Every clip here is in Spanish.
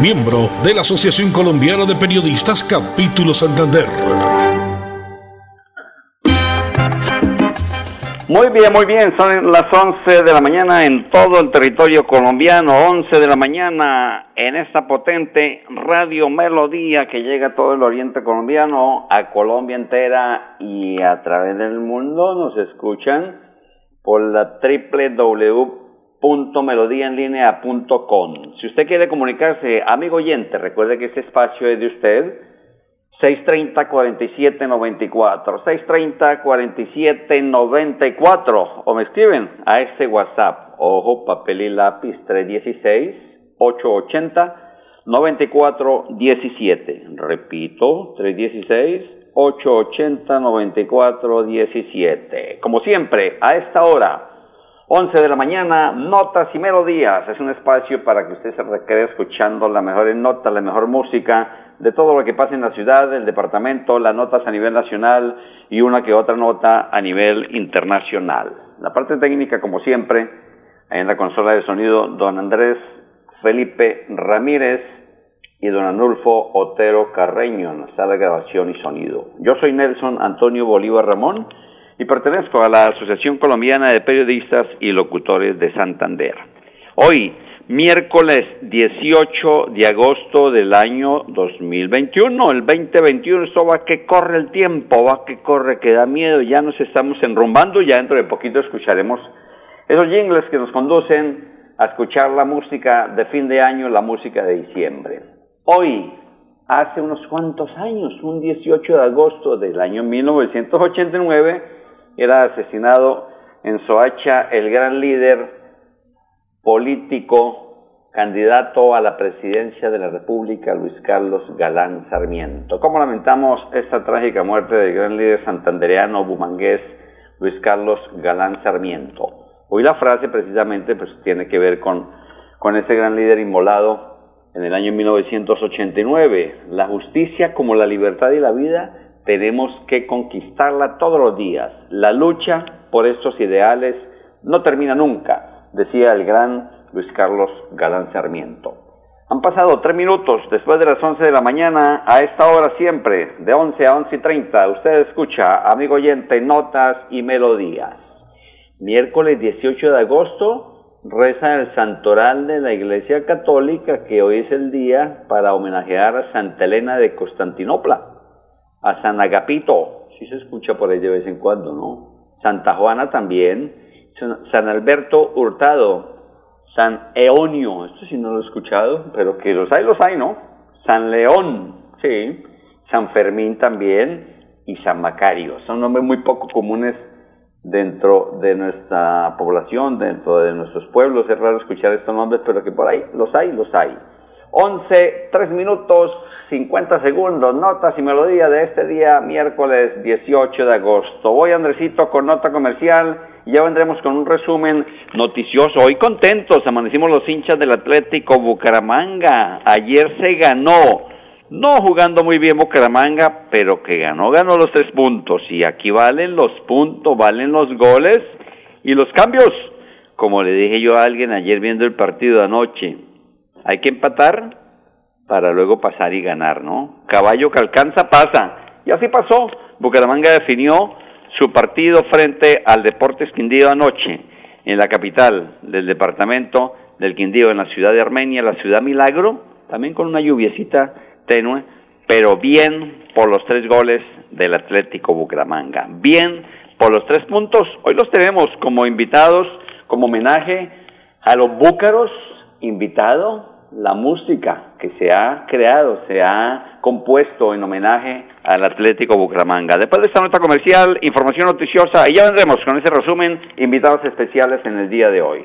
miembro de la Asociación Colombiana de Periodistas Capítulo Santander. Muy bien, muy bien, son las 11 de la mañana en todo el territorio colombiano, 11 de la mañana en esta potente radio melodía que llega a todo el oriente colombiano, a Colombia entera y a través del mundo. Nos escuchan por la www.melodiaenlinea.com. Si usted quiere comunicarse, amigo oyente, recuerde que este espacio es de usted 630-4794, 630-4794, o me escriben a este WhatsApp, ojo, papel y lápiz 316-880-9417. Repito, 316-880-9417. Como siempre, a esta hora, 11 de la mañana, Notas y Melodías. Es un espacio para que usted se requere escuchando las mejores notas, la mejor música de todo lo que pasa en la ciudad, el departamento, las notas a nivel nacional y una que otra nota a nivel internacional. La parte técnica, como siempre, en la consola de sonido, don Andrés Felipe Ramírez y don Anulfo Otero Carreño en la sala de grabación y sonido. Yo soy Nelson Antonio Bolívar Ramón y pertenezco a la Asociación Colombiana de Periodistas y Locutores de Santander. Hoy, miércoles 18 de agosto del año 2021. El 2021, esto va que corre el tiempo, va que corre, que da miedo, ya nos estamos enrumbando, ya dentro de poquito escucharemos esos jingles que nos conducen a escuchar la música de fin de año, la música de diciembre. Hoy, hace unos cuantos años, un 18 de agosto del año 1989, era asesinado en Soacha el gran líder político, candidato a la presidencia de la República, Luis Carlos Galán Sarmiento. ¿Cómo lamentamos esta trágica muerte del gran líder santandereano bumangués Luis Carlos Galán Sarmiento? Hoy la frase precisamente pues, tiene que ver con, con ese gran líder inmolado en el año 1989. La justicia como la libertad y la vida tenemos que conquistarla todos los días. La lucha por estos ideales no termina nunca decía el gran Luis Carlos Galán Sarmiento. Han pasado tres minutos después de las once de la mañana, a esta hora siempre, de once a once y treinta, usted escucha, amigo oyente, notas y melodías. Miércoles 18 de agosto, reza el santoral de la Iglesia Católica, que hoy es el día para homenajear a Santa Elena de Constantinopla, a San Agapito, si se escucha por ahí de vez en cuando, ¿no? Santa Juana también, San Alberto Hurtado, San Eonio, esto sí no lo he escuchado, pero que los hay, los hay, ¿no? San León, sí, San Fermín también y San Macario. Son nombres muy poco comunes dentro de nuestra población, dentro de nuestros pueblos. Es raro escuchar estos nombres, pero que por ahí los hay, los hay. 11, 3 minutos, 50 segundos, notas y melodía de este día, miércoles 18 de agosto. Voy, Andresito, con nota comercial y ya vendremos con un resumen noticioso. Hoy contentos, amanecimos los hinchas del Atlético Bucaramanga. Ayer se ganó, no jugando muy bien Bucaramanga, pero que ganó, ganó los tres puntos. Y aquí valen los puntos, valen los goles y los cambios. Como le dije yo a alguien ayer viendo el partido de anoche, hay que empatar para luego pasar y ganar, ¿no? Caballo que alcanza pasa. Y así pasó. Bucaramanga definió su partido frente al Deportes Quindío anoche en la capital del departamento del Quindío, en la ciudad de Armenia, la ciudad Milagro, también con una lluviecita tenue, pero bien por los tres goles del Atlético Bucaramanga. Bien por los tres puntos. Hoy los tenemos como invitados, como homenaje a los búcaros, invitado la música que se ha creado, se ha compuesto en homenaje al Atlético Bucaramanga. Después de esta nota comercial, información noticiosa y ya vendremos con ese resumen, invitados especiales en el día de hoy.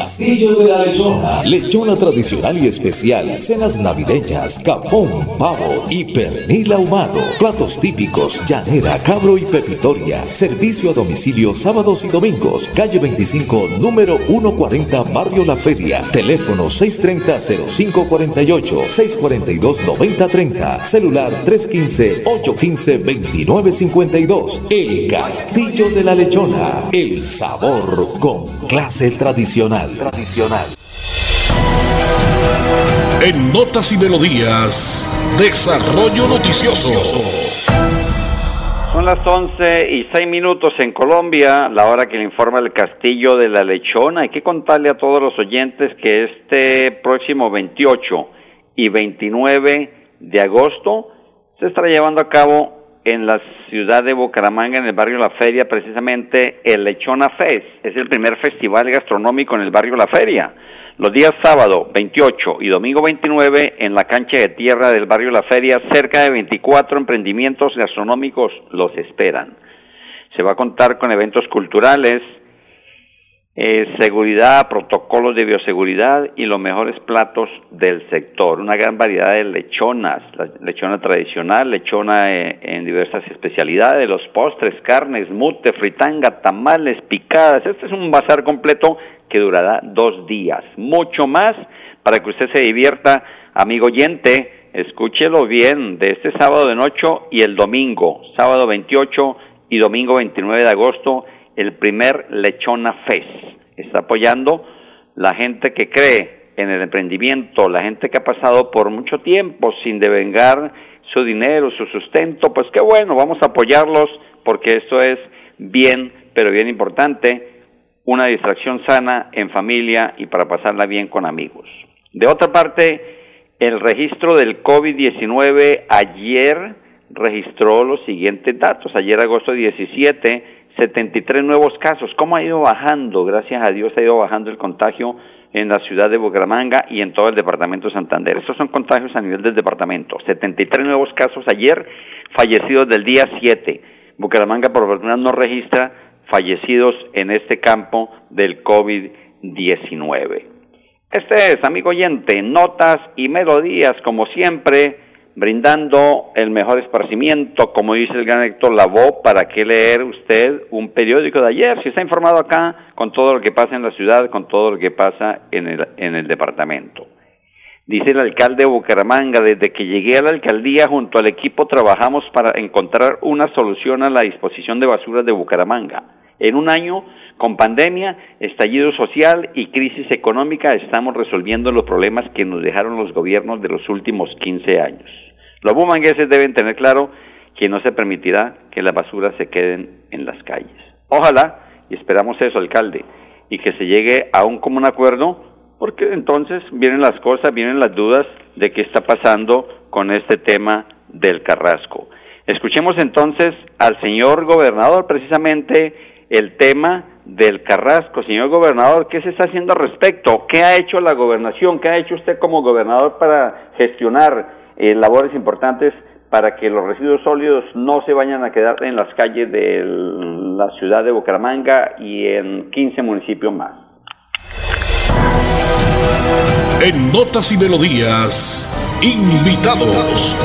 Castillo de la Lechona. Lechona tradicional y especial. Cenas navideñas, capón, pavo y pernil ahumado. Platos típicos, llanera, cabro y pepitoria. Servicio a domicilio sábados y domingos. Calle 25, número 140, Barrio La Feria. Teléfono 630-0548, 642-9030. Celular 315-815-2952. El Castillo de la Lechona. El sabor con clase tradicional tradicional. En Notas y Melodías, Desarrollo Noticioso. Son las 11 y 6 minutos en Colombia, la hora que le informa el Castillo de la Lechona. Hay que contarle a todos los oyentes que este próximo 28 y 29 de agosto se estará llevando a cabo en la ciudad de Bucaramanga, en el barrio La Feria, precisamente el Lechona Fest. Es el primer festival gastronómico en el barrio La Feria. Los días sábado 28 y domingo 29 en la cancha de tierra del barrio La Feria, cerca de 24 emprendimientos gastronómicos los esperan. Se va a contar con eventos culturales, eh, seguridad, protocolos de bioseguridad y los mejores platos del sector. Una gran variedad de lechonas, la lechona tradicional, lechona eh, en diversas especialidades, los postres, carnes, mute, fritanga, tamales, picadas. Este es un bazar completo que durará dos días. Mucho más para que usted se divierta, amigo oyente. Escúchelo bien, de este sábado de noche y el domingo, sábado 28 y domingo 29 de agosto el primer Lechona Fest. Está apoyando la gente que cree en el emprendimiento, la gente que ha pasado por mucho tiempo sin devengar su dinero, su sustento, pues qué bueno, vamos a apoyarlos porque esto es bien, pero bien importante, una distracción sana en familia y para pasarla bien con amigos. De otra parte, el registro del COVID-19 ayer registró los siguientes datos. Ayer, agosto 17, 73 nuevos casos. ¿Cómo ha ido bajando? Gracias a Dios ha ido bajando el contagio en la ciudad de Bucaramanga y en todo el departamento de Santander. Estos son contagios a nivel del departamento. 73 nuevos casos ayer, fallecidos del día 7. Bucaramanga por fortuna no registra fallecidos en este campo del COVID-19. Este es, amigo oyente, notas y melodías como siempre brindando el mejor esparcimiento, como dice el gran Héctor Lavoe, ¿para qué leer usted un periódico de ayer? Si está informado acá con todo lo que pasa en la ciudad, con todo lo que pasa en el, en el departamento. Dice el alcalde de Bucaramanga, desde que llegué a la alcaldía junto al equipo trabajamos para encontrar una solución a la disposición de basuras de Bucaramanga. En un año, con pandemia, estallido social y crisis económica, estamos resolviendo los problemas que nos dejaron los gobiernos de los últimos 15 años. Los bumangueses deben tener claro que no se permitirá que las basuras se queden en las calles. Ojalá, y esperamos eso, alcalde, y que se llegue a un común acuerdo, porque entonces vienen las cosas, vienen las dudas de qué está pasando con este tema del Carrasco. Escuchemos entonces al señor gobernador precisamente el tema del Carrasco. Señor gobernador, ¿qué se está haciendo al respecto? ¿Qué ha hecho la gobernación? ¿Qué ha hecho usted como gobernador para gestionar eh, labores importantes para que los residuos sólidos no se vayan a quedar en las calles de la ciudad de Bucaramanga y en 15 municipios más. En Notas y Melodías, invitados.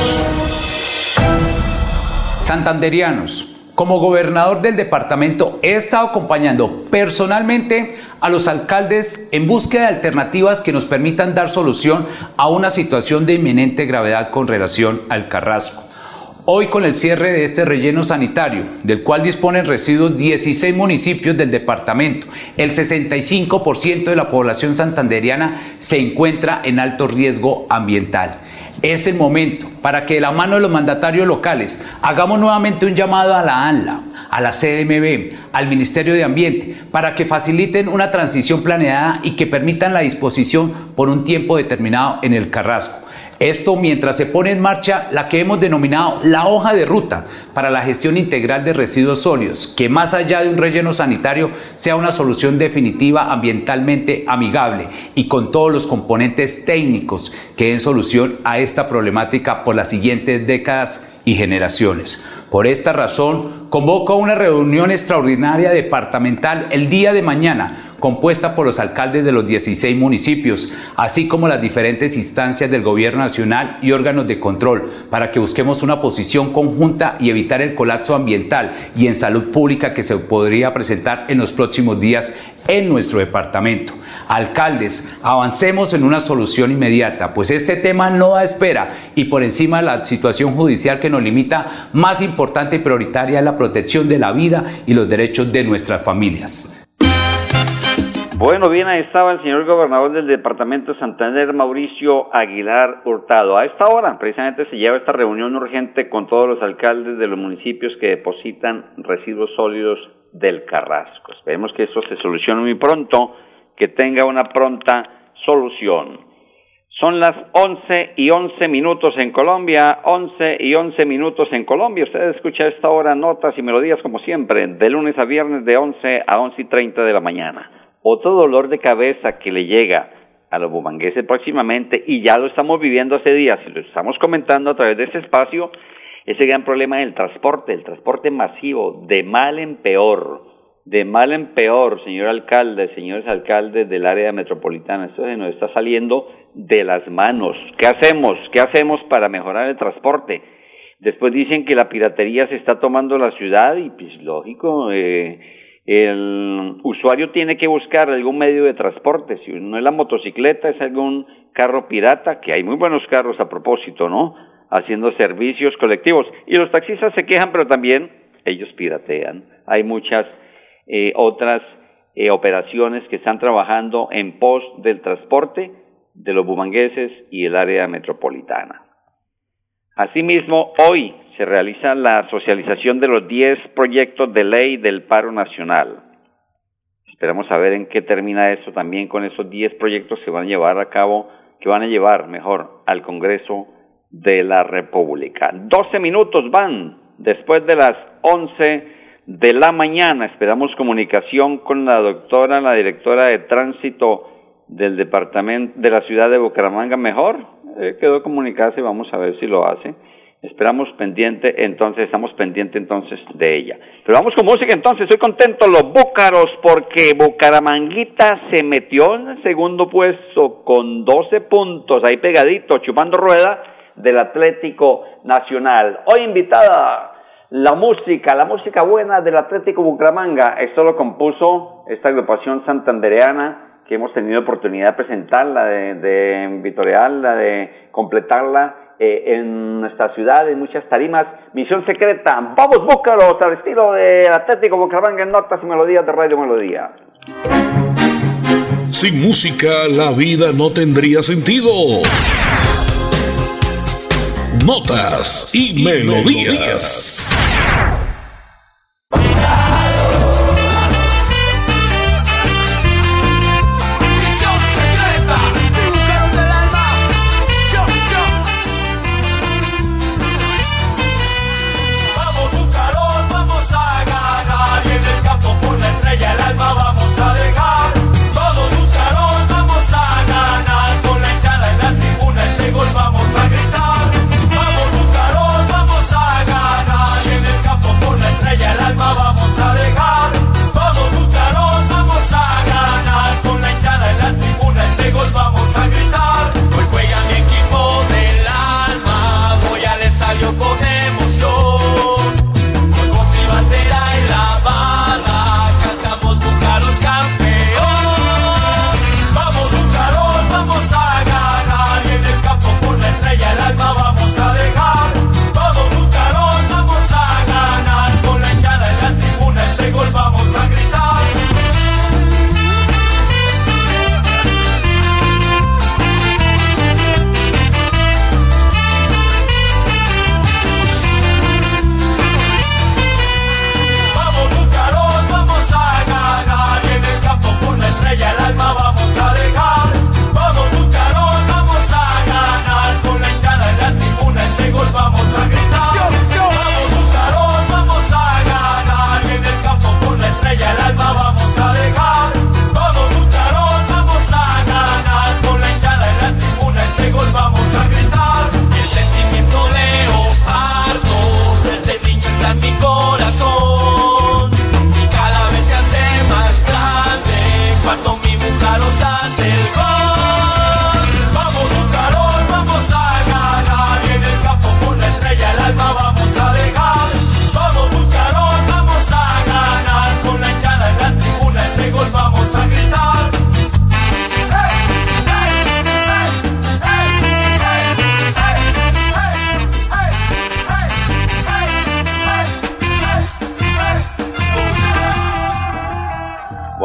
Santanderianos como gobernador del departamento he estado acompañando personalmente a los alcaldes en búsqueda de alternativas que nos permitan dar solución a una situación de inminente gravedad con relación al Carrasco. Hoy con el cierre de este relleno sanitario, del cual disponen residuos 16 municipios del departamento, el 65% de la población santanderiana se encuentra en alto riesgo ambiental. Es el momento para que de la mano de los mandatarios locales hagamos nuevamente un llamado a la ANLA, a la CDMB, al Ministerio de Ambiente, para que faciliten una transición planeada y que permitan la disposición por un tiempo determinado en el Carrasco. Esto mientras se pone en marcha la que hemos denominado la hoja de ruta para la gestión integral de residuos sólidos, que más allá de un relleno sanitario sea una solución definitiva ambientalmente amigable y con todos los componentes técnicos que den solución a esta problemática por las siguientes décadas y generaciones. Por esta razón, convoco una reunión extraordinaria departamental el día de mañana, compuesta por los alcaldes de los 16 municipios, así como las diferentes instancias del gobierno nacional y órganos de control, para que busquemos una posición conjunta y evitar el colapso ambiental y en salud pública que se podría presentar en los próximos días en nuestro departamento. Alcaldes, avancemos en una solución inmediata, pues este tema no da espera y por encima de la situación judicial que nos limita, más importante y prioritaria es la protección de la vida y los derechos de nuestras familias. Bueno, bien, ahí estaba el señor gobernador del departamento de Santander, Mauricio Aguilar Hurtado. A esta hora, precisamente, se lleva esta reunión urgente con todos los alcaldes de los municipios que depositan residuos sólidos del Carrasco. Esperemos que eso se solucione muy pronto, que tenga una pronta solución. Son las 11 y 11 minutos en Colombia, 11 y 11 minutos en Colombia. Usted escucha a esta hora notas y melodías como siempre, de lunes a viernes de 11 a 11 y 30 de la mañana. Otro dolor de cabeza que le llega a los bumangueses próximamente, y ya lo estamos viviendo hace días, y lo estamos comentando a través de este espacio, ese gran problema del transporte, el transporte masivo, de mal en peor, de mal en peor, señor alcalde, señores alcaldes del área metropolitana, esto se nos está saliendo de las manos. ¿Qué hacemos? ¿Qué hacemos para mejorar el transporte? Después dicen que la piratería se está tomando la ciudad y pues lógico, eh, el usuario tiene que buscar algún medio de transporte, si no es la motocicleta, es algún carro pirata, que hay muy buenos carros a propósito, ¿no? Haciendo servicios colectivos. Y los taxistas se quejan, pero también ellos piratean. Hay muchas eh, otras eh, operaciones que están trabajando en pos del transporte de los bumangueses y el área metropolitana. Asimismo, hoy se realiza la socialización de los 10 proyectos de ley del paro nacional. Esperamos a ver en qué termina eso también con esos 10 proyectos que van a llevar a cabo, que van a llevar mejor al Congreso de la República. 12 minutos van después de las 11 de la mañana. Esperamos comunicación con la doctora, la directora de tránsito del departamento de la ciudad de Bucaramanga. Mejor eh, quedó comunicarse, vamos a ver si lo hace. Esperamos pendiente, entonces, estamos pendientes entonces de ella. Pero vamos con música entonces, estoy contento los búcaros porque Bucaramanguita se metió en el segundo puesto con 12 puntos, ahí pegadito, chupando rueda del Atlético Nacional. Hoy invitada la música, la música buena del Atlético Bucaramanga. Esto lo compuso esta agrupación santandereana que hemos tenido oportunidad de presentarla, de, de vitorearla, de completarla eh, en nuestra ciudad, en muchas tarimas. Misión secreta, vamos búscalos al estilo de Atlético Bucaramanga en notas y melodías de Radio Melodía. Sin música la vida no tendría sentido. Notas y, melodías.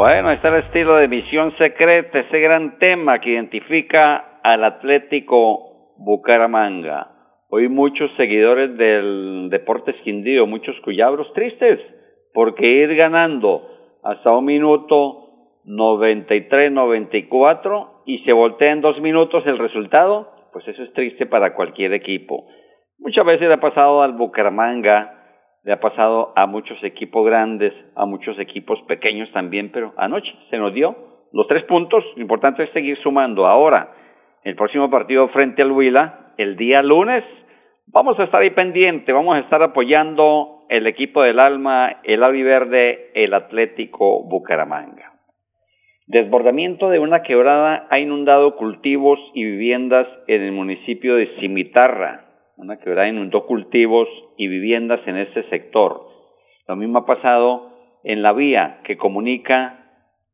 Bueno, está el estilo de Misión Secreta, ese gran tema que identifica al Atlético Bucaramanga. Hoy muchos seguidores del Deportes Quindío, muchos cuyabros tristes, porque ir ganando hasta un minuto 93-94 y se voltea en dos minutos el resultado, pues eso es triste para cualquier equipo. Muchas veces le ha pasado al Bucaramanga, le ha pasado a muchos equipos grandes, a muchos equipos pequeños también, pero anoche se nos dio los tres puntos. Lo importante es seguir sumando. Ahora, el próximo partido frente al Huila, el día lunes, vamos a estar ahí pendiente, vamos a estar apoyando el equipo del Alma, el Verde, el Atlético Bucaramanga. Desbordamiento de una quebrada ha inundado cultivos y viviendas en el municipio de Cimitarra. Una quebrada inundó cultivos y viviendas en este sector. Lo mismo ha pasado en la vía que comunica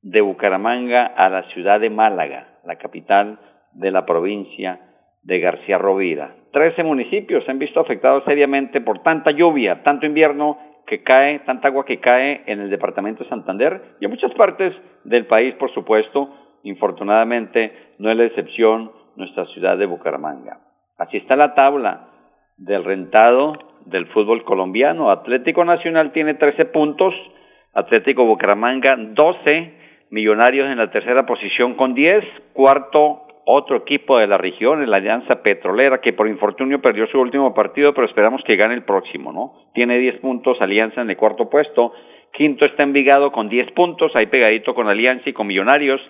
de Bucaramanga a la ciudad de Málaga, la capital de la provincia de García Rovira. Trece municipios se han visto afectados seriamente por tanta lluvia, tanto invierno que cae, tanta agua que cae en el departamento de Santander y en muchas partes del país, por supuesto. Infortunadamente, no es la excepción nuestra ciudad de Bucaramanga. Así está la tabla del rentado del fútbol colombiano. Atlético Nacional tiene 13 puntos, Atlético Bucaramanga 12, Millonarios en la tercera posición con 10, cuarto otro equipo de la región, la Alianza Petrolera, que por infortunio perdió su último partido, pero esperamos que gane el próximo, ¿no? Tiene 10 puntos, Alianza en el cuarto puesto, quinto está Envigado con 10 puntos, ahí pegadito con Alianza y con Millonarios,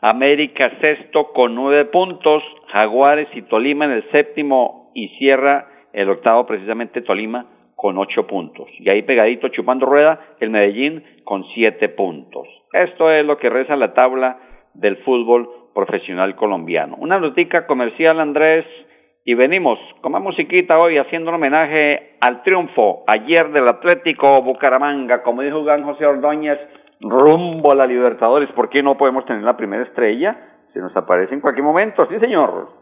América sexto con 9 puntos, Jaguares y Tolima en el séptimo y cierra el octavo precisamente Tolima con 8 puntos. Y ahí pegadito chupando rueda el Medellín con 7 puntos. Esto es lo que reza la tabla del fútbol profesional colombiano. Una notica comercial, Andrés, y venimos con más musiquita hoy haciendo un homenaje al triunfo ayer del Atlético Bucaramanga, como dijo Juan José Ordóñez, rumbo a la Libertadores. ¿Por qué no podemos tener la primera estrella? Se nos aparece en cualquier momento, sí señor.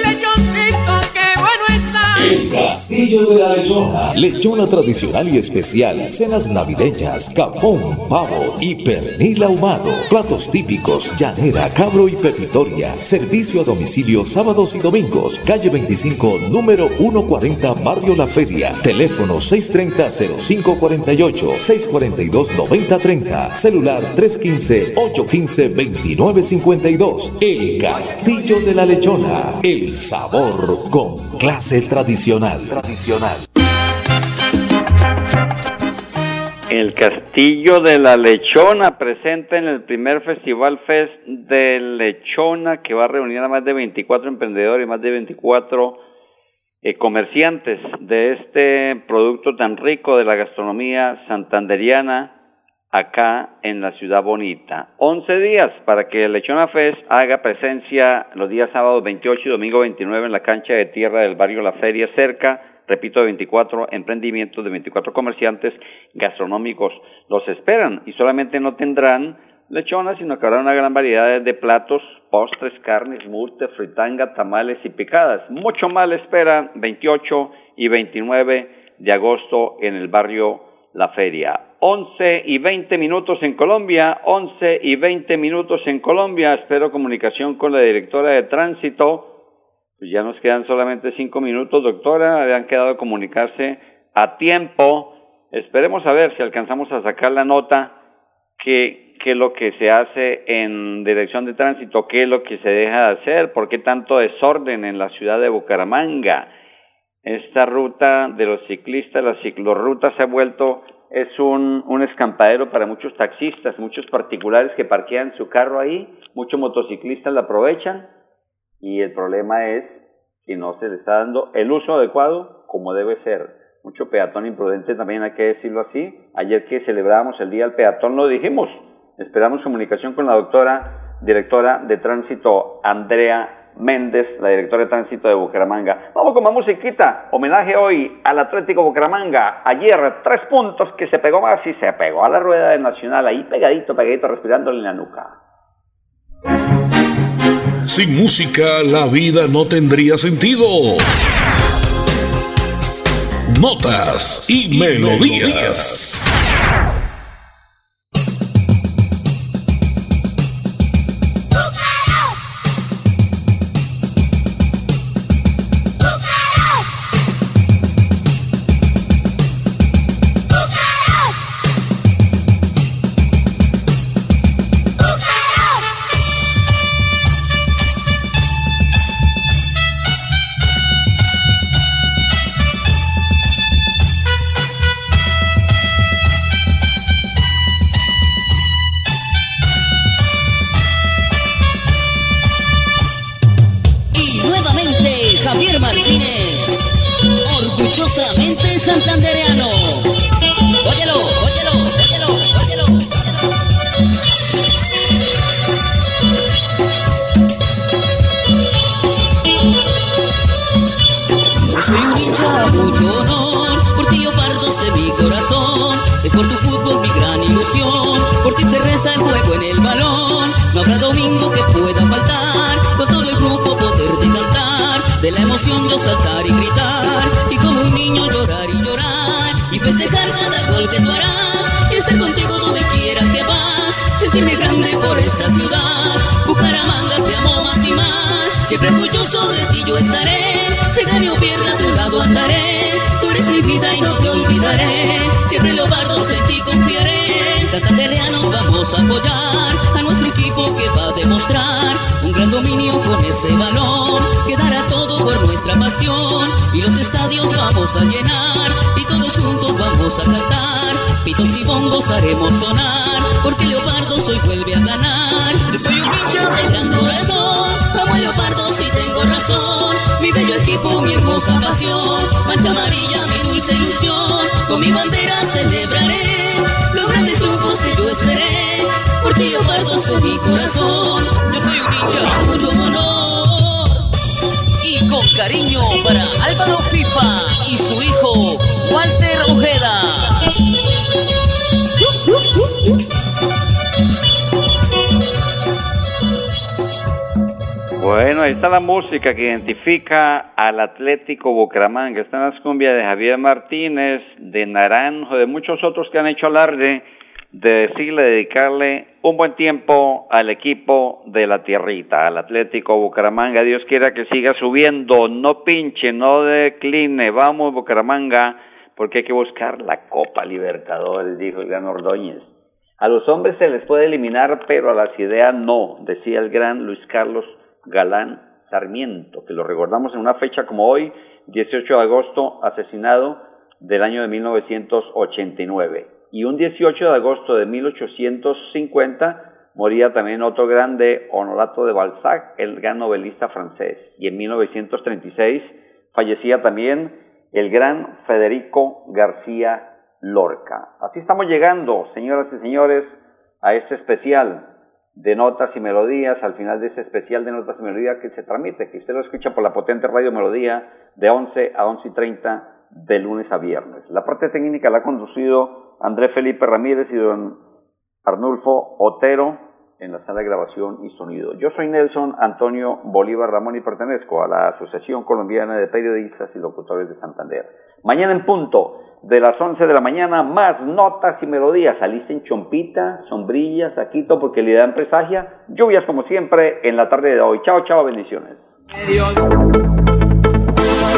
El Castillo de la Lechona. Lechona tradicional y especial. Cenas navideñas, capón, pavo y pernil ahumado. Platos típicos, llanera, cabro y pepitoria. Servicio a domicilio sábados y domingos. Calle 25, número 140, Barrio La Feria. Teléfono 630-0548, 642-9030. Celular 315-815-2952. El Castillo de la Lechona. El sabor con clase tradicional. El Castillo de la Lechona presenta en el primer Festival Fest de Lechona que va a reunir a más de 24 emprendedores y más de 24 eh, comerciantes de este producto tan rico de la gastronomía santanderiana acá en la ciudad bonita. 11 días para que el Lechona Fest haga presencia los días sábados 28 y domingo 29 en la cancha de tierra del barrio La Feria cerca, repito, de 24 emprendimientos de 24 comerciantes gastronómicos. Los esperan y solamente no tendrán lechona, sino que habrá una gran variedad de platos, postres, carnes, murte, fritanga, tamales y picadas. Mucho más le esperan 28 y 29 de agosto en el barrio La Feria. 11 y 20 minutos en Colombia, 11 y 20 minutos en Colombia. Espero comunicación con la directora de tránsito. Pues ya nos quedan solamente 5 minutos, doctora. Habían quedado comunicarse a tiempo. Esperemos a ver si alcanzamos a sacar la nota que, que lo que se hace en dirección de tránsito, qué es lo que se deja de hacer, por qué tanto desorden en la ciudad de Bucaramanga. Esta ruta de los ciclistas, la ciclorruta se ha vuelto es un, un escampadero para muchos taxistas, muchos particulares que parquean su carro ahí, muchos motociclistas la aprovechan y el problema es que no se le está dando el uso adecuado como debe ser. Mucho peatón imprudente también hay que decirlo así. Ayer que celebramos el Día del Peatón lo dijimos. Esperamos comunicación con la doctora directora de tránsito Andrea Méndez, la directora de tránsito de Bucaramanga. Vamos con más musiquita. Homenaje hoy al Atlético Bucaramanga. Ayer, tres puntos que se pegó más y se pegó a la rueda de Nacional, ahí pegadito, pegadito, respirándole en la nuca. Sin música, la vida no tendría sentido. Notas y, melodías. Por tu fútbol mi gran ilusión, por ti se reza el juego en el balón. No habrá domingo que pueda faltar, con todo el grupo poderte cantar. De la emoción yo saltar y gritar, y como un niño llorar y llorar. Y festejar cada gol que tú harás, y estar contigo donde quiera que vas. Sentirme grande por esta ciudad, Bucaramanga te amo más y más. Siempre orgulloso de ti yo estaré, se gane o pierda a tu lado andaré Santandereanos vamos a apoyar a nuestro equipo que va a demostrar un gran dominio con ese balón que dará todo por nuestra pasión. Y los estadios vamos a llenar y todos juntos vamos a cantar. Pitos y bombos haremos sonar porque Leopardo hoy vuelve a ganar. Yo soy un niño de gran corazón amo a Leopardo si tengo razón. Mi bello equipo mi hermosa pasión cariño para Álvaro FIFA y su hijo Walter Ojeda. Bueno, ahí está la música que identifica al Atlético Bucaramanga. Están las cumbias de Javier Martínez, de Naranjo, de muchos otros que han hecho alarde de decirle, dedicarle un buen tiempo al equipo de la tierrita, al Atlético Bucaramanga. Dios quiera que siga subiendo, no pinche, no decline. Vamos, Bucaramanga, porque hay que buscar la Copa Libertadores, dijo el gran Ordóñez. A los hombres se les puede eliminar, pero a las ideas no, decía el gran Luis Carlos Galán Sarmiento, que lo recordamos en una fecha como hoy, 18 de agosto, asesinado del año de 1989. Y un 18 de agosto de 1850 moría también otro grande, Honorato de Balzac, el gran novelista francés. Y en 1936 fallecía también el gran Federico García Lorca. Así estamos llegando, señoras y señores, a este especial de notas y melodías, al final de ese especial de notas y melodías que se transmite, que usted lo escucha por la potente radio Melodía de 11 a 11 y 30 de lunes a viernes. La parte técnica la ha conducido Andrés Felipe Ramírez y don Arnulfo Otero en la sala de grabación y sonido. Yo soy Nelson Antonio Bolívar Ramón y pertenezco a la Asociación Colombiana de Periodistas y Locutores de Santander. Mañana en punto de las 11 de la mañana, más notas y melodías. Alisten chompita, sombrillas, saquito, porque le dan presagia. Lluvias como siempre en la tarde de hoy. Chao, chao, bendiciones.